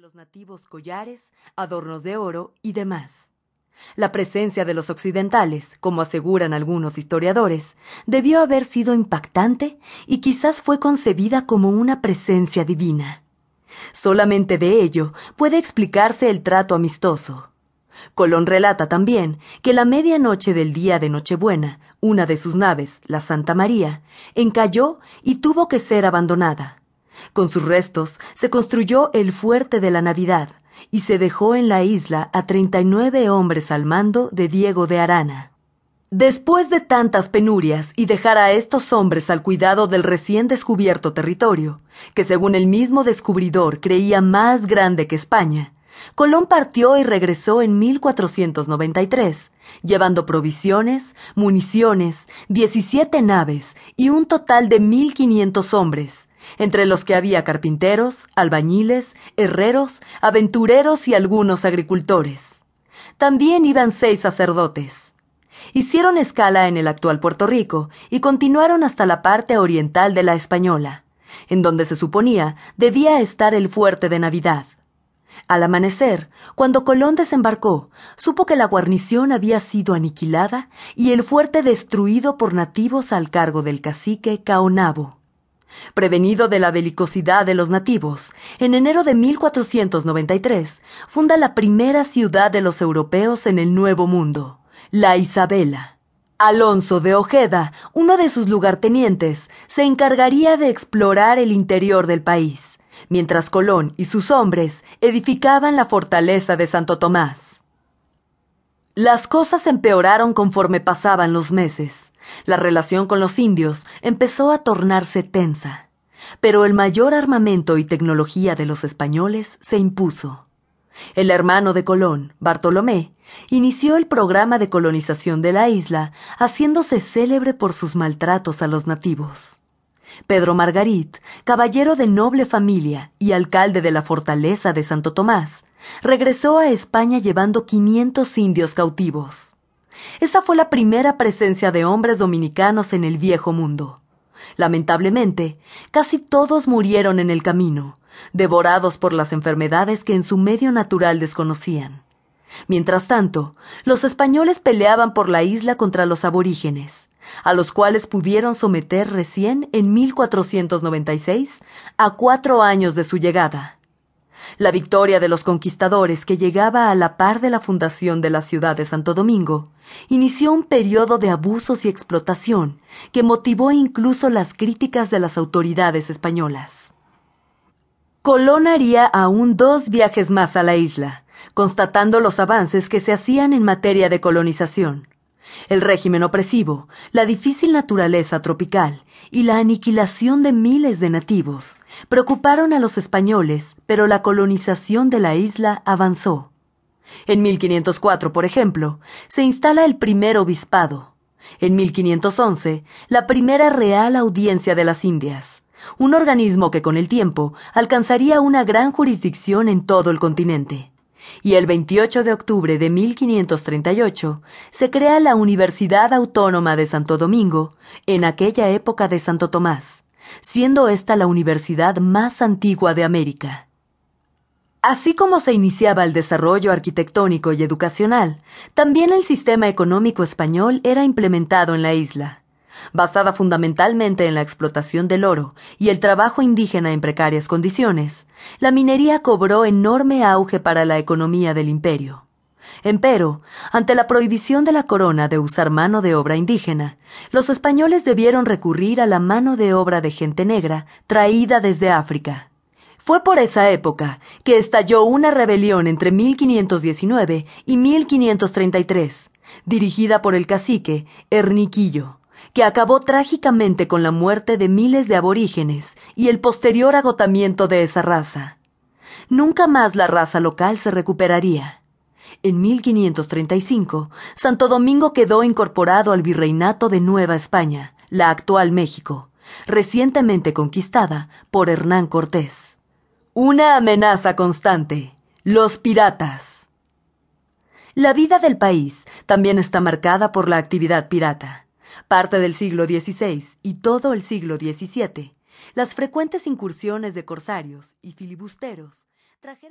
los nativos collares, adornos de oro y demás. La presencia de los occidentales, como aseguran algunos historiadores, debió haber sido impactante y quizás fue concebida como una presencia divina. Solamente de ello puede explicarse el trato amistoso. Colón relata también que la medianoche del día de Nochebuena, una de sus naves, la Santa María, encalló y tuvo que ser abandonada. Con sus restos se construyó el Fuerte de la Navidad y se dejó en la isla a treinta y nueve hombres al mando de Diego de Arana. Después de tantas penurias y dejar a estos hombres al cuidado del recién descubierto territorio, que según el mismo descubridor creía más grande que España, Colón partió y regresó en 1493, llevando provisiones, municiones, diecisiete naves y un total de mil quinientos hombres, entre los que había carpinteros, albañiles, herreros, aventureros y algunos agricultores. También iban seis sacerdotes. Hicieron escala en el actual Puerto Rico y continuaron hasta la parte oriental de la Española, en donde se suponía debía estar el fuerte de Navidad. Al amanecer, cuando Colón desembarcó, supo que la guarnición había sido aniquilada y el fuerte destruido por nativos al cargo del cacique Caonabo. Prevenido de la belicosidad de los nativos, en enero de 1493 funda la primera ciudad de los europeos en el Nuevo Mundo, la Isabela. Alonso de Ojeda, uno de sus lugartenientes, se encargaría de explorar el interior del país, mientras Colón y sus hombres edificaban la fortaleza de Santo Tomás. Las cosas empeoraron conforme pasaban los meses. La relación con los indios empezó a tornarse tensa, pero el mayor armamento y tecnología de los españoles se impuso. El hermano de Colón, Bartolomé, inició el programa de colonización de la isla, haciéndose célebre por sus maltratos a los nativos. Pedro Margarit, caballero de noble familia y alcalde de la fortaleza de Santo Tomás, regresó a España llevando quinientos indios cautivos. Esta fue la primera presencia de hombres dominicanos en el viejo mundo. Lamentablemente, casi todos murieron en el camino, devorados por las enfermedades que en su medio natural desconocían. Mientras tanto, los españoles peleaban por la isla contra los aborígenes, a los cuales pudieron someter recién en 1496, a cuatro años de su llegada. La victoria de los conquistadores, que llegaba a la par de la fundación de la ciudad de Santo Domingo, inició un periodo de abusos y explotación que motivó incluso las críticas de las autoridades españolas. Colón haría aún dos viajes más a la isla, constatando los avances que se hacían en materia de colonización. El régimen opresivo, la difícil naturaleza tropical y la aniquilación de miles de nativos preocuparon a los españoles, pero la colonización de la isla avanzó. En 1504, por ejemplo, se instala el primer obispado. En 1511, la primera Real Audiencia de las Indias, un organismo que con el tiempo alcanzaría una gran jurisdicción en todo el continente y el 28 de octubre de 1538 se crea la Universidad Autónoma de Santo Domingo, en aquella época de Santo Tomás, siendo esta la universidad más antigua de América. Así como se iniciaba el desarrollo arquitectónico y educacional, también el sistema económico español era implementado en la isla basada fundamentalmente en la explotación del oro y el trabajo indígena en precarias condiciones, la minería cobró enorme auge para la economía del imperio. Empero, ante la prohibición de la corona de usar mano de obra indígena, los españoles debieron recurrir a la mano de obra de gente negra traída desde África. Fue por esa época que estalló una rebelión entre 1519 y 1533, dirigida por el cacique Erniquillo que acabó trágicamente con la muerte de miles de aborígenes y el posterior agotamiento de esa raza. Nunca más la raza local se recuperaría. En 1535, Santo Domingo quedó incorporado al virreinato de Nueva España, la actual México, recientemente conquistada por Hernán Cortés. Una amenaza constante. Los piratas. La vida del país también está marcada por la actividad pirata. Parte del siglo XVI y todo el siglo XVII, las frecuentes incursiones de corsarios y filibusteros trajeron